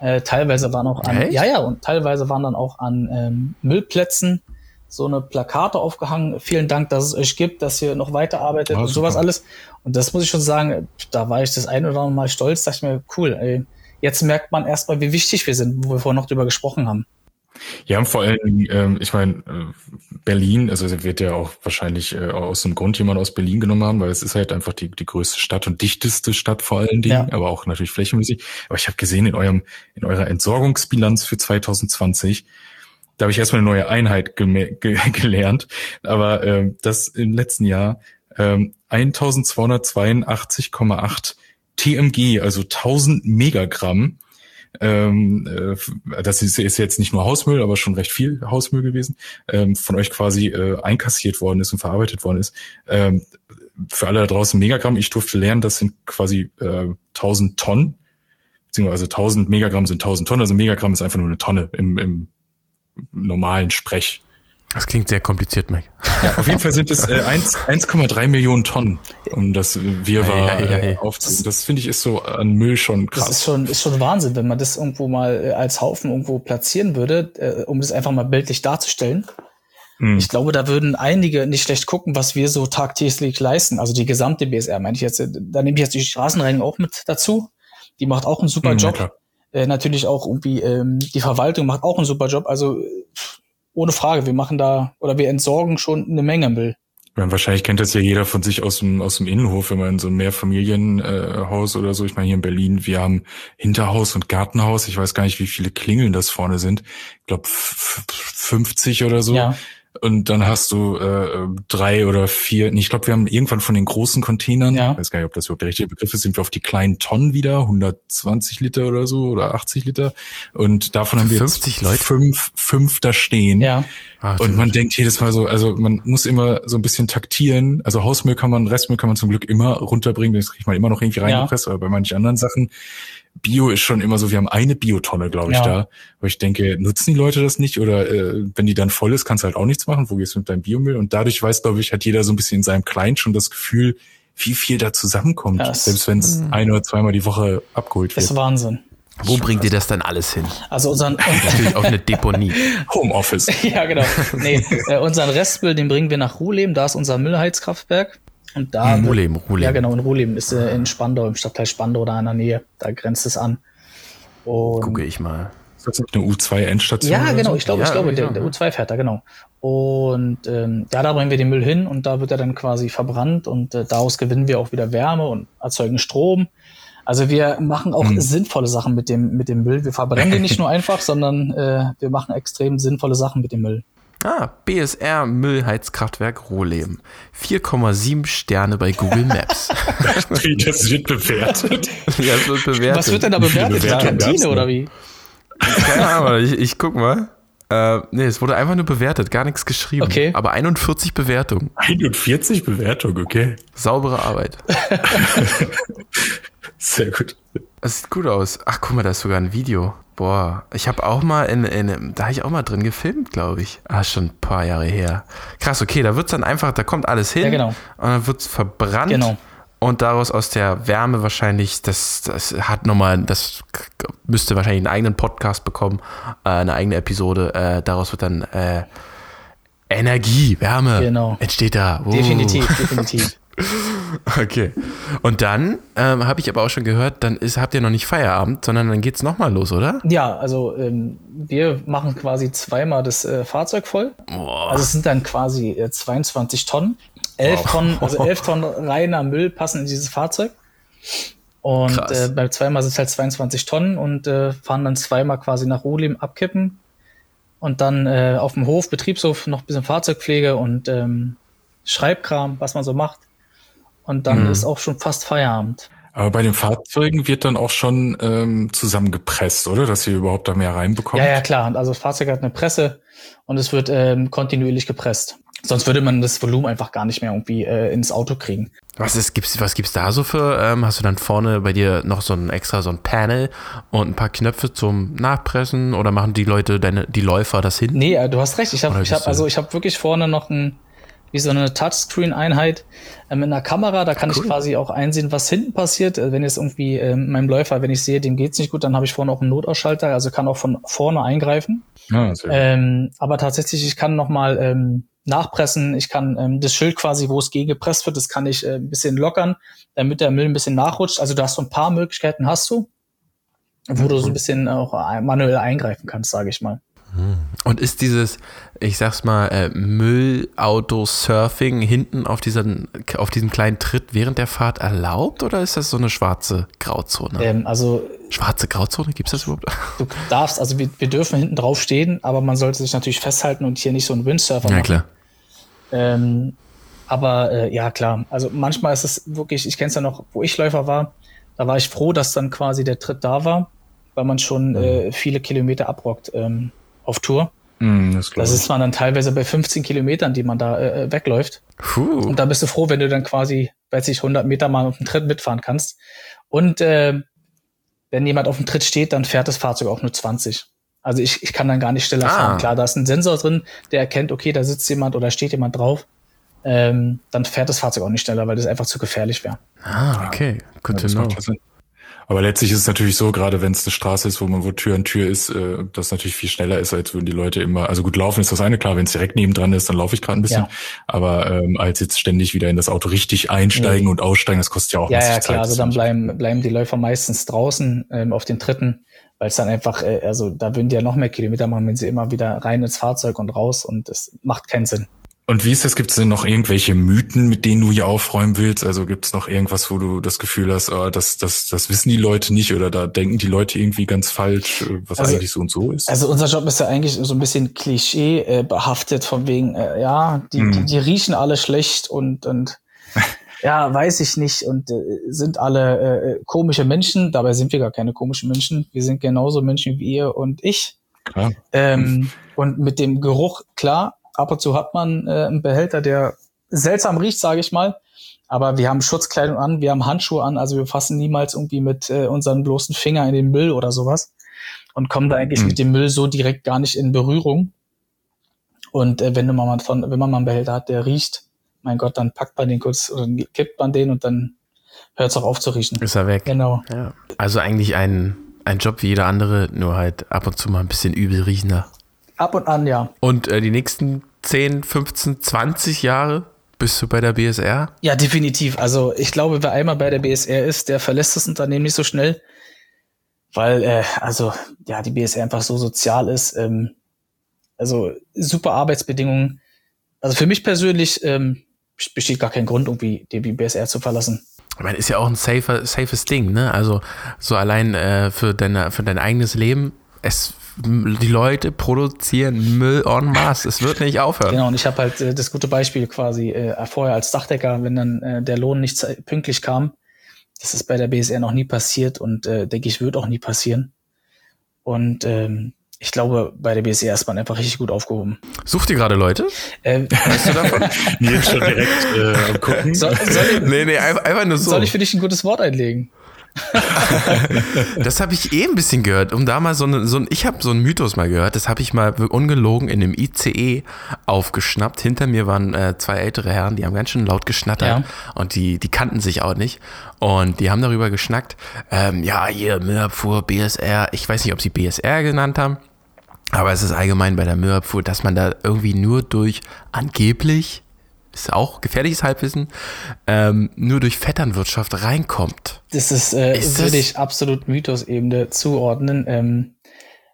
äh, teilweise waren auch an, Echt? ja, ja, und teilweise waren dann auch an ähm, Müllplätzen so eine Plakate aufgehangen. Vielen Dank, dass es euch gibt, dass ihr noch weiterarbeitet Ah, und sowas super. alles. Und das muss ich schon sagen, da war ich das ein oder andere Mal stolz, dachte ich mir, cool, ey, jetzt merkt man erstmal, wie wichtig wir sind, wo wir vorher noch drüber gesprochen haben. Ja, und vor allen Dingen, ähm, ich meine, äh, Berlin, also es wird ja auch wahrscheinlich äh, aus dem Grund jemand aus Berlin genommen haben, weil es ist halt einfach die, die größte Stadt und dichteste Stadt vor allen Dingen, Ja. aber auch natürlich flächenmäßig. Aber ich habe gesehen in eurem, in eurer Entsorgungsbilanz für 2020, da habe ich erstmal eine neue Einheit ge gelernt, aber ähm, das im letzten Jahr ähm, 1282,8 TMG, also 1000 Megagramm ähm, äh, das ist, ist jetzt nicht nur Hausmüll, aber schon recht viel Hausmüll gewesen, ähm, von euch quasi äh, einkassiert worden ist und verarbeitet worden ist. Ähm, für alle da draußen Megagramm, ich durfte lernen, das sind quasi äh, 1000 Tonnen, beziehungsweise 1000 Megagramm sind 1000 Tonnen, also Megagramm ist einfach nur eine Tonne im, im normalen Sprech. Das klingt sehr kompliziert, Mike. Auf jeden Fall sind es äh, 1 1,3 Millionen Tonnen, um das wir war Ei, ei, ei. äh, aufzunehmen. Das finde ich ist so an Müll schon Das ist krass. schon, ist schon Wahnsinn, wenn man das irgendwo mal äh, als Haufen irgendwo platzieren würde, äh, um das einfach mal bildlich darzustellen. Hm. Ich glaube, da würden einige nicht schlecht gucken, was wir so tagtäglich leisten. Also die gesamte BSR, meine ich jetzt. äh, Da nehme ich jetzt die Straßenreinigung auch mit dazu. Die macht auch einen super Hm, ja, Job. äh, natürlich auch irgendwie ähm, die Verwaltung macht auch einen super Job. Also ohne Frage, wir machen da oder wir entsorgen schon eine Menge Müll. Meine, wahrscheinlich kennt das ja jeder von sich aus dem, aus dem Innenhof, wenn man in so ein Mehrfamilienhaus äh, oder so. Ich meine, hier in Berlin, wir haben Hinterhaus und Gartenhaus. Ich weiß gar nicht, wie viele Klingeln das vorne sind. Ich glaube 50 oder so. Ja. Und dann hast du äh, drei oder vier, nee, ich glaube, wir haben irgendwann von den großen Containern, Ja. ich weiß gar nicht, ob das überhaupt der richtige Begriff ist, sind wir auf die kleinen Tonnen wieder, 120 Liter oder so oder 80 Liter. Und davon haben wir 50 jetzt Leute? fünf, fünf da stehen. Ja. Ah, Und man denkt jedes Mal so, also man muss immer so ein bisschen taktieren. Also Hausmüll kann man, Restmüll kann man zum Glück immer runterbringen, das kriegt man immer noch irgendwie Ja. reingepresst, aber bei manchen anderen Sachen Bio ist schon immer so, wir haben eine Biotonne, glaube ich, Ja. da. Wo ich denke, nutzen die Leute das nicht? Oder äh, wenn die dann voll ist, kannst du halt auch nichts machen. Wo gehst du mit deinem Biomüll? Und dadurch weiß, glaube ich, hat jeder so ein bisschen in seinem Kleinen schon das Gefühl, wie viel da zusammenkommt. Ja, es- Selbst wenn es ein oder zweimal die Woche abgeholt Das wird. ist Wahnsinn. Wo bringt ihr das dann alles hin? Also unseren, Natürlich auf eine Deponie. Homeoffice. ja genau. Nee, äh, unseren Restmüll, den bringen wir nach Ruhlem. Da ist unser Müllheizkraftwerk. Und da wird- Ruhlem, Ruhlem. Ja, genau, in Ruhlem ist äh, in Spandau, im Stadtteil Spandau da in der Nähe. Da grenzt es an. Und Gucke ich mal. Ist das eine U2-Endstation? Ja, genau, So? ich glaube, Ja, ich glaube, irgendwie der, der ne? U2 fährt da, genau. Und ähm, ja, da bringen wir den Müll hin und da wird er dann quasi verbrannt und äh, daraus gewinnen wir auch wieder Wärme und erzeugen Strom. Also wir machen auch Hm. sinnvolle Sachen mit dem, mit dem Müll. Wir verbrennen den nicht nur einfach, sondern äh, wir machen extrem sinnvolle Sachen mit dem Müll. Ah, BSR Müllheizkraftwerk Rohlem. 4,7 Sterne bei Google Maps. Das wird bewertet. ja, es wird bewertet. Was wird denn da bewertet? Die Bewertungen Kantine oder wie? Keine Ahnung, ich, ich guck mal. Äh, nee, es wurde einfach nur bewertet, gar nichts geschrieben. Okay. Aber 41 Bewertungen. 41 Bewertung, okay. Saubere Arbeit. Sehr gut. Das sieht gut aus. Ach, guck mal, da ist sogar ein Video. Boah, ich habe auch mal in, in da habe ich auch mal drin gefilmt, glaube ich. Ah, schon ein paar Jahre her. Krass, okay, da wird's dann einfach, da kommt alles hin Ja, genau. und dann wird's verbrannt. Genau. Und daraus aus der Wärme wahrscheinlich, das, das hat nochmal, das müsste wahrscheinlich einen eigenen Podcast bekommen, äh, eine eigene Episode. Äh, daraus wird dann äh, Energie, Wärme Genau. entsteht da. Uh. Definitiv, definitiv. Okay. Und dann ähm, habe ich aber auch schon gehört, dann ist, habt ihr noch nicht Feierabend, sondern dann geht's nochmal los, oder? Ja, also ähm, wir machen quasi zweimal das äh, Fahrzeug voll. Also es sind dann quasi äh, 22 Tonnen. 11 Tonnen, also 11 Tonnen reiner Müll passen in dieses Fahrzeug. Und äh, beim zweimal sind es halt 22 Tonnen und äh, fahren dann zweimal quasi nach Ruhlim abkippen. Und dann äh, auf dem Hof, Betriebshof, noch ein bisschen Fahrzeugpflege und ähm, Schreibkram, was man so macht. Und dann ist auch schon fast Feierabend. Aber bei den Fahrzeugen wird dann auch schon ähm, zusammengepresst, oder? Dass ihr überhaupt da mehr reinbekommt? Ja, ja, klar. Also das Fahrzeug hat eine Presse und es wird ähm, kontinuierlich gepresst. Sonst würde man das Volumen einfach gar nicht mehr irgendwie äh, ins Auto kriegen. Was ist, gibt's, was gibt's da so für, ähm, hast du dann vorne bei dir noch so ein extra so ein Panel und ein paar Knöpfe zum Nachpressen oder machen die Leute, deine, die Läufer das hin? Nee, äh, du hast recht. Ich habe ich hab, also ich habe wirklich vorne noch ein wie so eine Touchscreen-Einheit äh, mit einer Kamera. Da kann ich quasi auch einsehen, was hinten passiert. Äh, wenn jetzt irgendwie äh, meinem Läufer, wenn ich sehe, dem geht's nicht gut, dann habe ich vorne auch einen Notausschalter, also kann auch von vorne eingreifen. Gut. Ähm, aber tatsächlich, ich kann nochmal ähm, nachpressen. Ich kann ähm, das Schild quasi, wo es gegen gepresst wird, das kann ich äh, ein bisschen lockern, damit der Müll ein bisschen nachrutscht. Also du hast so ein paar Möglichkeiten, hast du, wo du so ein bisschen auch ein- manuell eingreifen kannst, sage ich mal. Und ist dieses, ich sag's mal, äh, Müllauto-Surfing hinten auf, diesen, auf diesem kleinen Tritt während der Fahrt erlaubt oder ist das so eine schwarze Grauzone? Ähm, also Schwarze Grauzone, gibt's das überhaupt? du darfst, also wir, wir dürfen hinten drauf stehen, aber man sollte sich natürlich festhalten und hier nicht so einen Windsurfer Ja, machen. klar. Ähm, aber äh, ja, klar. Also manchmal ist es wirklich, ich kenne es ja noch, wo ich Läufer war, da war ich froh, dass dann quasi der Tritt da war, weil man schon äh, viele Kilometer abrockt ähm, auf Tour. Hm, das Das ist man dann teilweise bei 15 Kilometern, die man da äh, wegläuft. Puh. Und da bist du froh, wenn du dann quasi, weiß ich, 100 Meter mal auf dem Tritt mitfahren kannst. Und äh, wenn jemand auf dem Tritt steht, dann fährt das Fahrzeug auch nur 20. Also ich, ich kann dann gar nicht schneller Ah. fahren. Klar, da ist ein Sensor drin, der erkennt, okay, da sitzt jemand oder steht jemand drauf. Ähm, dann fährt das Fahrzeug auch nicht schneller, weil das einfach zu gefährlich wäre. Ah, okay. Good Ja, to know. Aber letztlich ist es natürlich so, gerade wenn es eine Straße ist, wo man wo Tür an Tür ist, äh, das natürlich viel schneller ist, als würden die Leute immer, also gut laufen ist das eine, klar, wenn es direkt nebendran ist, dann laufe ich gerade ein bisschen. Ja. Aber ähm, als jetzt ständig wieder in das Auto richtig einsteigen Nee. und aussteigen, das kostet ja auch Ja, ja, klar. Zeit. Also Das dann bleiben, bleiben die Läufer meistens draußen ähm, auf den Tritten, weil es dann einfach, äh, also da würden die ja noch mehr Kilometer machen, wenn sie immer wieder rein ins Fahrzeug und raus und das macht keinen Sinn. Und wie ist das? Gibt es denn noch irgendwelche Mythen, mit denen du hier aufräumen willst? Also gibt es noch irgendwas, wo du das Gefühl hast, oh, das, das, das wissen die Leute nicht oder da denken die Leute irgendwie ganz falsch, äh, was Also- eigentlich so und so ist? Also unser Job ist ja eigentlich so ein bisschen Klischee äh, behaftet von wegen, äh, ja, die, Mhm. die, die riechen alle schlecht und, und ja, weiß ich nicht und äh, sind alle äh, äh, komische Menschen. Dabei sind wir gar keine komischen Menschen. Wir sind genauso Menschen wie ihr und ich. Klar. Ähm, und mit dem Geruch, klar, ab und zu hat man äh, einen Behälter, der seltsam riecht, sage ich mal. Aber wir haben Schutzkleidung an, wir haben Handschuhe an, also wir fassen niemals irgendwie mit äh, unseren bloßen Finger in den Müll oder sowas und kommen da eigentlich mhm. mit dem Müll so direkt gar nicht in Berührung. Und äh, wenn man mal von, wenn man mal einen Behälter hat, der riecht, mein Gott, dann packt man den kurz oder kippt man den und dann hört es auch auf zu riechen. Ist er weg. Genau. Ja. Also eigentlich ein, ein Job wie jeder andere, nur halt ab und zu mal ein bisschen übel riechender. Ab und an, ja. Und äh, die nächsten 10, 15, 20 Jahre bist du bei der BSR? Ja, definitiv. Also ich glaube, wer einmal bei der BSR ist, der verlässt das Unternehmen nicht so schnell, weil äh, also ja die BSR einfach so sozial ist. Ähm, also super Arbeitsbedingungen. Also für mich persönlich ähm, besteht gar kein Grund, irgendwie die BSR zu verlassen. Ich meine, ist ja auch ein safer, safes Ding, ne? Also so allein äh, für, deine, für dein eigenes Leben. Es die Leute produzieren Müll en masse. Es wird nicht aufhören. Genau, und ich habe halt äh, das gute Beispiel quasi äh, vorher als Dachdecker, wenn dann äh, der Lohn nicht pünktlich kam. Das ist bei der BSR noch nie passiert und äh, denke ich, wird auch nie passieren. Und ähm, ich glaube, bei der BSR ist man einfach richtig gut aufgehoben. Sucht ihr gerade Leute? Äh, weißt du davon? Jetzt schon direkt äh, gucken. Soll, soll ich, nee, nee, einfach nur so. Soll ich für dich ein gutes Wort einlegen? das habe ich eh ein bisschen gehört. Um da mal so, eine, so ein, ich habe so einen Mythos mal gehört. Das habe ich mal ungelogen in einem ICE aufgeschnappt. Hinter mir waren äh, zwei ältere Herren, die haben ganz schön laut geschnattert ja. und die, die kannten sich auch nicht. Und die haben darüber geschnackt. Ähm, ja, hier Müllabfuhr, BSR. Ich weiß nicht, ob sie BSR genannt haben. Aber es ist allgemein bei der Müllabfuhr, dass man da irgendwie nur durch angeblich ist auch gefährliches Halbwissen, ähm, nur durch Vetternwirtschaft reinkommt. Das ist, äh, ist würde ich absolut Mythos-Ebene zuordnen. Ähm,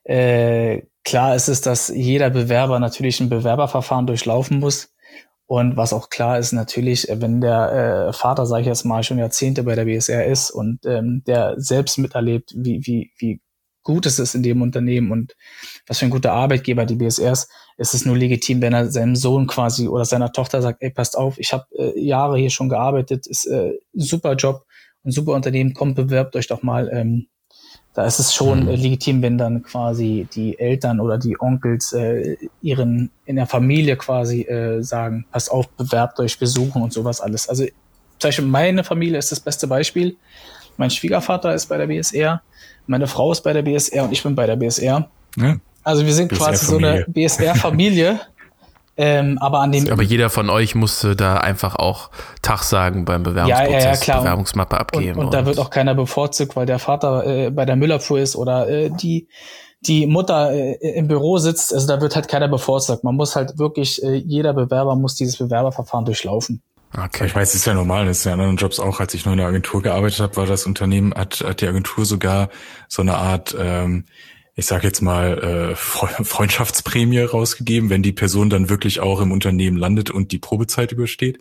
äh, klar ist es, dass jeder Bewerber natürlich ein Bewerberverfahren durchlaufen muss. Und was auch klar ist, natürlich, wenn der äh, Vater, sage ich jetzt mal, schon Jahrzehnte bei der BSR ist und ähm, der selbst miterlebt, wie, wie, wie gut es ist in dem Unternehmen und was für ein guter Arbeitgeber die BSR ist, ist es nur legitim, wenn er seinem Sohn quasi oder seiner Tochter sagt, ey, passt auf, ich habe äh, Jahre hier schon gearbeitet, ist äh, super Job und super Unternehmen, kommt, bewerbt euch doch mal. Ähm, da ist es schon äh, legitim, wenn dann quasi die Eltern oder die Onkels äh, ihren in der Familie quasi äh, sagen, passt auf, bewerbt euch, besuchen und sowas alles. Also zum Beispiel meine Familie ist das beste Beispiel. Mein Schwiegervater ist bei der BSR, meine Frau ist bei der BSR und ich bin bei der BSR. Ja. Also wir sind quasi so eine BSR-Familie. ähm, aber an dem. Aber jeder von euch musste da einfach auch Tag sagen beim Bewerbungsprozess, ja, ja, ja, klar. Bewerbungsmappe abgeben. Und, und, und, da wird auch keiner bevorzugt, weil der Vater äh, bei der Müllabfuhr ist oder äh, die die Mutter äh, im Büro sitzt. Also da wird halt keiner bevorzugt. Man muss halt wirklich, äh, jeder Bewerber muss dieses Bewerberverfahren durchlaufen. Okay. Ich weiß, es ist ja normal, das ist ja in anderen Jobs auch, als ich noch in der Agentur gearbeitet habe, war das Unternehmen, hat, hat die Agentur sogar so eine Art ähm, ich sage jetzt mal, äh, Freundschaftsprämie rausgegeben, wenn die Person dann wirklich auch im Unternehmen landet und die Probezeit übersteht.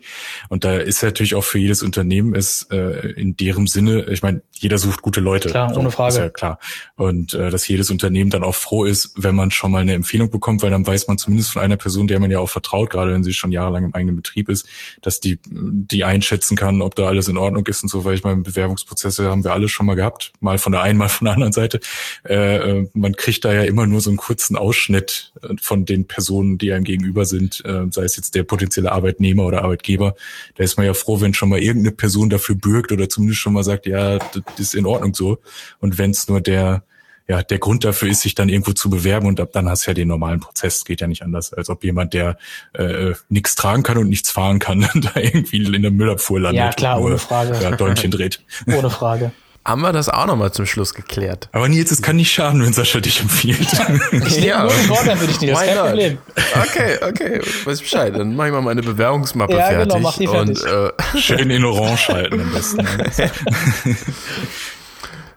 Und da ist natürlich auch für jedes Unternehmen es äh, in deren Sinne, ich meine, jeder sucht gute Leute. Klar, ohne Frage. Ist ja klar. Und äh, dass jedes Unternehmen dann auch froh ist, wenn man schon mal eine Empfehlung bekommt, weil dann weiß man zumindest von einer Person, der man ja auch vertraut, gerade wenn sie schon jahrelang im eigenen Betrieb ist, dass die die einschätzen kann, ob da alles in Ordnung ist und so, weil ich meine, Bewerbungsprozesse haben wir alle schon mal gehabt, mal von der einen, mal von der anderen Seite. Äh, äh man kriegt da ja immer nur so einen kurzen Ausschnitt äh, von den Personen, die einem gegenüber sind, äh, sei es jetzt der potenzielle Arbeitnehmer oder Arbeitgeber. Da ist man ja froh, wenn schon mal irgendeine Person dafür bürgt oder zumindest schon mal sagt, ja, das ist in Ordnung so. Und wenn es nur der ja, der Grund dafür ist, sich dann irgendwo zu bewerben und ab dann hast du ja den normalen Prozess, geht ja nicht anders, als ob jemand, der äh, nichts tragen kann und nichts fahren kann, da irgendwie in der Müllabfuhr landet. Ja, klar, ohne Frage. Ja, Däumchen dreht. Ohne Frage haben wir das auch nochmal zum Schluss geklärt. Aber Nils, es kann nicht schaden, wenn Sascha dich empfiehlt. ich ja. nur Vorteil für dich ist kein? Problem. Okay, okay, weiß Bescheid. Dann mach ich mal meine Bewerbungsmappe ja, fertig. Genau, mach die fertig. Und, äh, Schön in Orange halten am besten.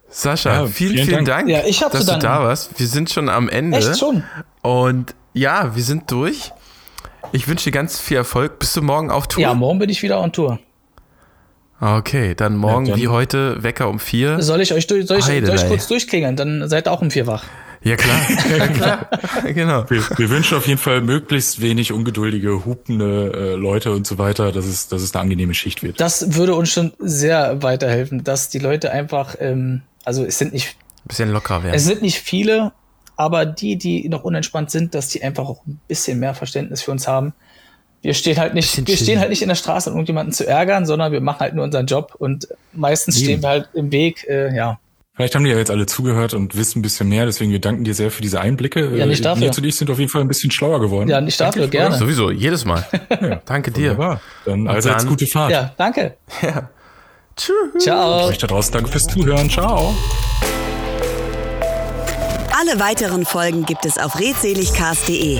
Sascha, ja, vielen, vielen, vielen Dank, Dank ja, ich dass du da warst. Wir sind schon am Ende. Echt schon? Und ja, wir sind durch. Ich wünsche dir ganz viel Erfolg. Bist du morgen auf Tour? Ja, morgen bin ich wieder on Tour. Okay, dann morgen ja, dann wie heute Wecker um vier. Soll ich euch, soll ich, soll ich kurz durchklingeln? Dann seid ihr auch um vier wach. Ja, klar. ja, klar. genau. Wir, wir, wünschen auf jeden Fall möglichst wenig ungeduldige, hupende äh, Leute und so weiter, dass es, dass es eine angenehme Schicht wird. Das würde uns schon sehr weiterhelfen, dass die Leute einfach, ähm, also es sind nicht. Ein bisschen lockerer werden. Es sind nicht viele, aber die, die noch unentspannt sind, dass die einfach auch ein bisschen mehr Verständnis für uns haben wir stehen halt nicht, wir stehen halt nicht in der Straße, um irgendjemanden zu ärgern, sondern wir machen halt nur unseren Job und meistens stehen Eben. wir halt im Weg, äh, ja. Vielleicht haben die ja jetzt alle zugehört und wissen ein bisschen mehr, deswegen wir danken dir sehr für diese Einblicke. Ja, nicht Äh, dafür. Nils und ich sind auf jeden Fall ein bisschen schlauer geworden. Ja, nicht dafür, gerne. Sowieso, jedes Mal. Danke dir. Dann also dann- jetzt gute Fahrt. Ja, danke. Ja. Tschüss. Ciao. Euch da draußen danke fürs Zuhören. Ciao. Alle weiteren Folgen gibt es auf redseligcast.de.